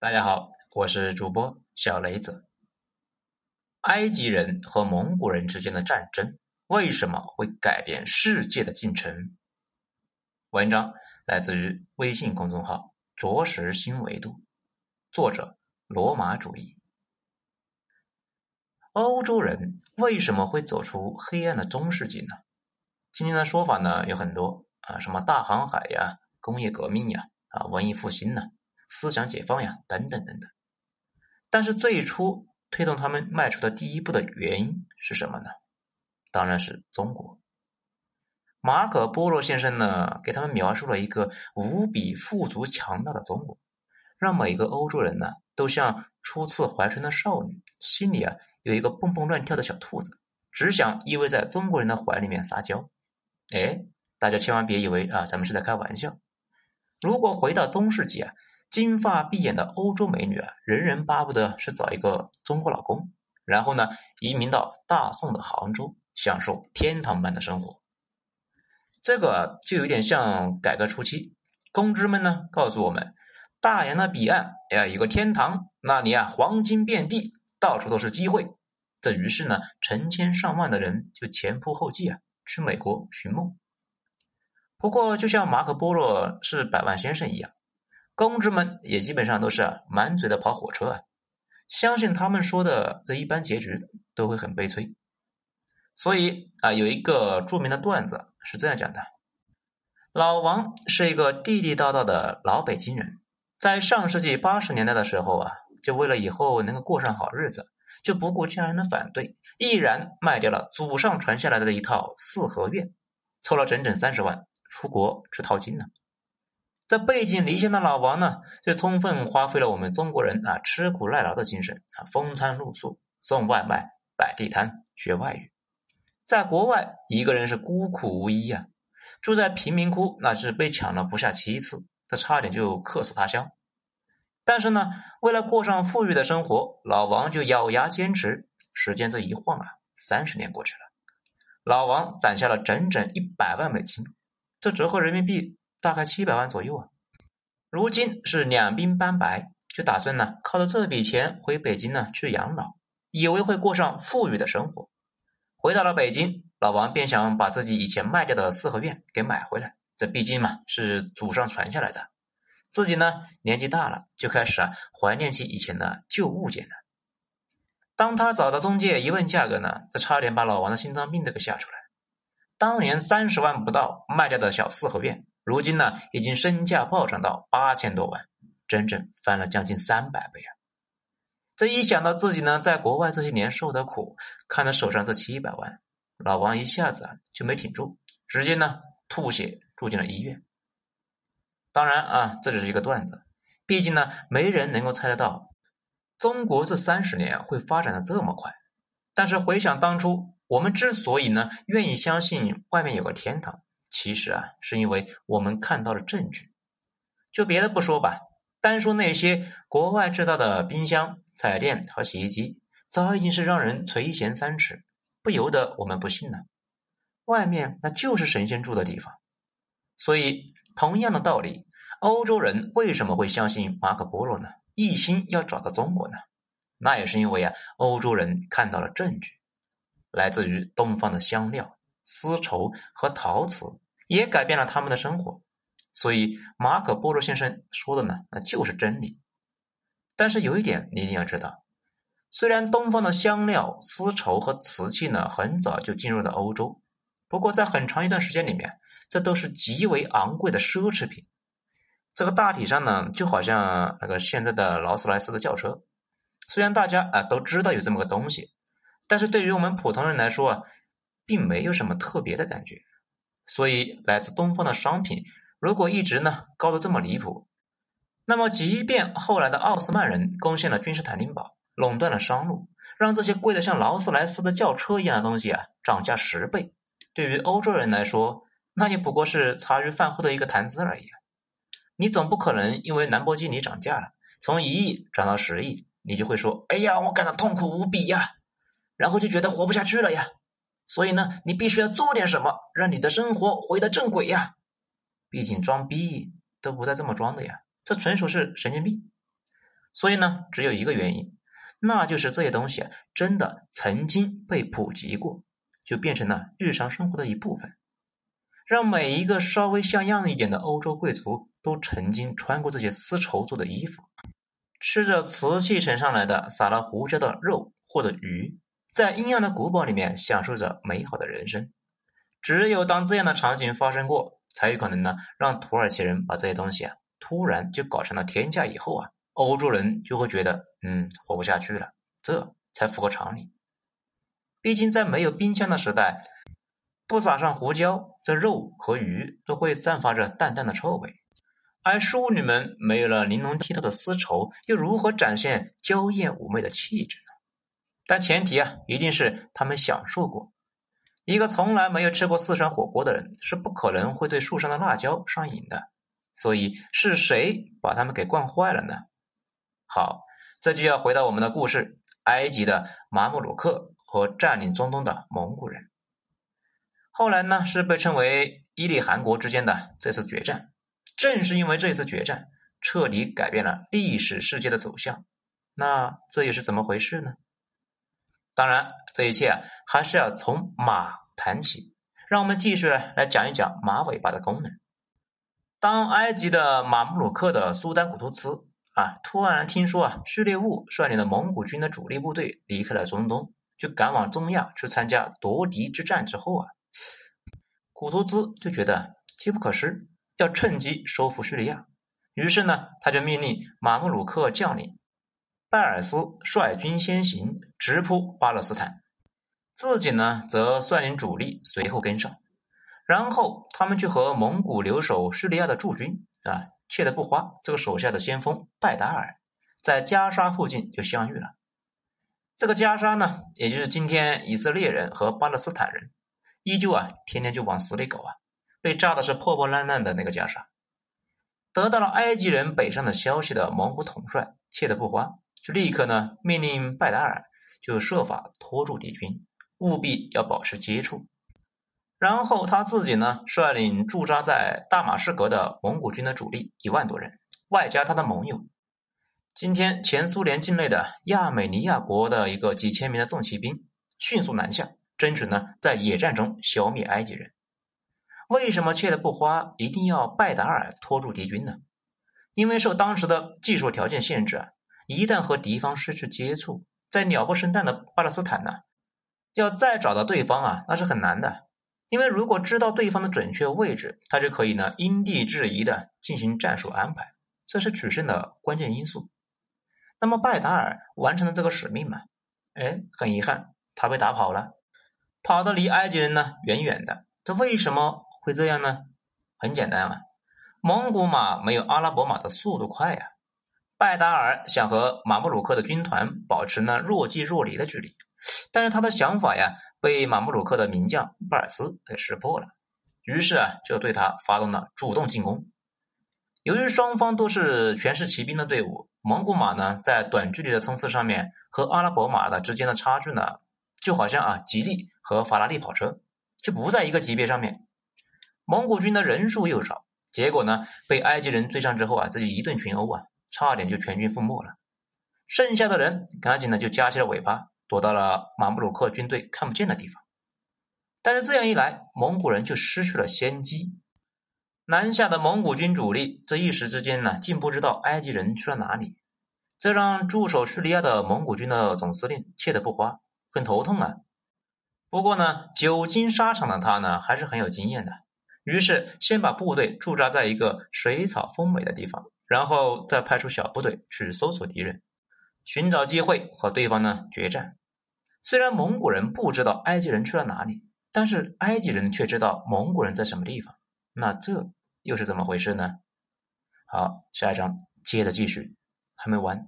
大家好，我是主播小雷子。埃及人和蒙古人之间的战争为什么会改变世界的进程？文章来自于微信公众号“着实新维度”，作者罗马主义。欧洲人为什么会走出黑暗的中世纪呢？今天的说法呢有很多啊，什么大航海呀、工业革命呀、啊文艺复兴呢？思想解放呀，等等等等。但是最初推动他们迈出的第一步的原因是什么呢？当然是中国。马可·波罗先生呢，给他们描述了一个无比富足强大的中国，让每个欧洲人呢，都像初次怀春的少女，心里啊有一个蹦蹦乱跳的小兔子，只想依偎在中国人的怀里面撒娇。哎，大家千万别以为啊，咱们是在开玩笑。如果回到中世纪啊。金发碧眼的欧洲美女啊，人人巴不得是找一个中国老公，然后呢，移民到大宋的杭州，享受天堂般的生活。这个就有点像改革初期，公知们呢告诉我们，大洋的彼岸呀有个天堂，那里啊黄金遍地，到处都是机会。这于是呢，成千上万的人就前仆后继啊，去美国寻梦。不过，就像马可波罗是百万先生一样。公知们也基本上都是满嘴的跑火车啊，相信他们说的这一般结局都会很悲催。所以啊，有一个著名的段子是这样讲的：老王是一个地地道道的老北京人，在上世纪八十年代的时候啊，就为了以后能够过上好日子，就不顾家人的反对，毅然卖掉了祖上传下来的一套四合院，凑了整整三十万，出国去淘金了。这背井离乡的老王呢，就充分发挥了我们中国人啊吃苦耐劳的精神啊，风餐露宿，送外卖，摆地摊，学外语。在国外，一个人是孤苦无依啊，住在贫民窟，那是被抢了不下七次，这差点就客死他乡。但是呢，为了过上富裕的生活，老王就咬牙坚持。时间这一晃啊，三十年过去了，老王攒下了整整一百万美金，这折合人民币。大概七百万左右啊，如今是两鬓斑白，就打算呢靠着这笔钱回北京呢去养老，以为会过上富裕的生活。回到了北京，老王便想把自己以前卖掉的四合院给买回来，这毕竟嘛是祖上传下来的。自己呢年纪大了，就开始啊怀念起以前的旧物件了。当他找到中介一问价格呢，这差点把老王的心脏病都给吓出来。当年三十万不到卖掉的小四合院。如今呢，已经身价暴涨到八千多万，整整翻了将近三百倍啊！这一想到自己呢，在国外这些年受的苦，看着手上这七百万，老王一下子啊就没挺住，直接呢吐血住进了医院。当然啊，这只是一个段子，毕竟呢，没人能够猜得到中国这三十年会发展的这么快。但是回想当初，我们之所以呢愿意相信外面有个天堂。其实啊，是因为我们看到了证据。就别的不说吧，单说那些国外制造的冰箱、彩电和洗衣机，早已经是让人垂涎三尺，不由得我们不信了。外面那就是神仙住的地方。所以，同样的道理，欧洲人为什么会相信马可波罗呢？一心要找到中国呢？那也是因为啊，欧洲人看到了证据，来自于东方的香料。丝绸和陶瓷也改变了他们的生活，所以马可波罗先生说的呢，那就是真理。但是有一点你一定要知道，虽然东方的香料、丝绸和瓷器呢，很早就进入了欧洲，不过在很长一段时间里面，这都是极为昂贵的奢侈品。这个大体上呢，就好像那个现在的劳斯莱斯的轿车，虽然大家啊都知道有这么个东西，但是对于我们普通人来说啊。并没有什么特别的感觉，所以来自东方的商品如果一直呢高的这么离谱，那么即便后来的奥斯曼人攻陷了君士坦丁堡，垄断了商路，让这些贵的像劳斯莱斯的轿车一样的东西啊涨价十倍，对于欧洲人来说，那也不过是茶余饭后的一个谈资而已。你总不可能因为兰博基尼涨价了，从一亿涨到十亿，你就会说：“哎呀，我感到痛苦无比呀！”然后就觉得活不下去了呀。所以呢，你必须要做点什么，让你的生活回到正轨呀！毕竟装逼都不带这么装的呀，这纯属是神经病。所以呢，只有一个原因，那就是这些东西啊，真的曾经被普及过，就变成了日常生活的一部分，让每一个稍微像样一点的欧洲贵族都曾经穿过这些丝绸做的衣服，吃着瓷器盛上来的撒了胡椒的肉或者鱼，在阴暗的古堡里面享受着美好的人生。只有当这样的场景发生过，才有可能呢，让土耳其人把这些东西啊，突然就搞成了天价以后啊。欧洲人就会觉得，嗯，活不下去了，这才符合常理。毕竟在没有冰箱的时代，不撒上胡椒，这肉和鱼都会散发着淡淡的臭味。而淑女们没有了玲珑剔透的丝绸，又如何展现娇艳妩媚的气质？但前提啊，一定是他们享受过。一个从来没有吃过四川火锅的人，是不可能会对树上的辣椒上瘾的。所以，是谁把他们给惯坏了呢？好，这就要回到我们的故事：埃及的马穆鲁克和占领中东的蒙古人。后来呢，是被称为伊利汗国之间的这次决战。正是因为这次决战，彻底改变了历史世界的走向。那这又是怎么回事呢？当然，这一切，还是要从马谈起。让我们继续来讲一讲马尾巴的功能。当埃及的马穆鲁克的苏丹古图兹。啊！突然听说啊，序列兀率领的蒙古军的主力部队离开了中东，就赶往中亚去参加夺嫡之战。之后啊，古图兹就觉得机不可失，要趁机收复叙利亚。于是呢，他就命令马穆鲁克将领拜尔斯率军先行，直扑巴勒斯坦，自己呢则率领主力随后跟上。然后他们就和蒙古留守叙利亚的驻军啊。切的不花，这个手下的先锋拜达尔在加沙附近就相遇了。这个加沙呢，也就是今天以色列人和巴勒斯坦人依旧啊，天天就往死里搞啊，被炸的是破破烂烂的那个加沙。得到了埃及人北上的消息的蒙古统帅切的不花，就立刻呢命令拜达尔就设法拖住敌军，务必要保持接触。然后他自己呢，率领驻扎在大马士革的蒙古军的主力一万多人，外加他的盟友，今天前苏联境内的亚美尼亚国的一个几千名的重骑兵，迅速南下，争取呢在野战中消灭埃及人。为什么切的不花一定要拜达尔拖住敌军呢？因为受当时的技术条件限制啊，一旦和敌方失去接触，在鸟不生蛋的巴勒斯坦呢，要再找到对方啊，那是很难的。因为如果知道对方的准确位置，他就可以呢因地制宜的进行战术安排，这是取胜的关键因素。那么拜达尔完成了这个使命嘛？哎，很遗憾，他被打跑了，跑得离埃及人呢远远的。这为什么会这样呢？很简单啊，蒙古马没有阿拉伯马的速度快呀。拜达尔想和马穆鲁克的军团保持呢若即若离的距离，但是他的想法呀。被马穆鲁克的名将巴尔斯给识破了，于是啊，就对他发动了主动进攻。由于双方都是全是骑兵的队伍，蒙古马呢在短距离的冲刺上面和阿拉伯马的之间的差距呢，就好像啊吉利和法拉利跑车就不在一个级别上面。蒙古军的人数又少，结果呢被埃及人追上之后啊，自己一顿群殴啊，差点就全军覆没了。剩下的人赶紧的就夹起了尾巴。躲到了马布鲁克军队看不见的地方，但是这样一来，蒙古人就失去了先机。南下的蒙古军主力这一时之间呢，竟不知道埃及人去了哪里，这让驻守叙利亚的蒙古军的总司令气的不花，很头痛啊。不过呢，久经沙场的他呢，还是很有经验的。于是先把部队驻扎在一个水草丰美的地方，然后再派出小部队去搜索敌人。寻找机会和对方呢决战。虽然蒙古人不知道埃及人去了哪里，但是埃及人却知道蒙古人在什么地方。那这又是怎么回事呢？好，下一章接着继续，还没完。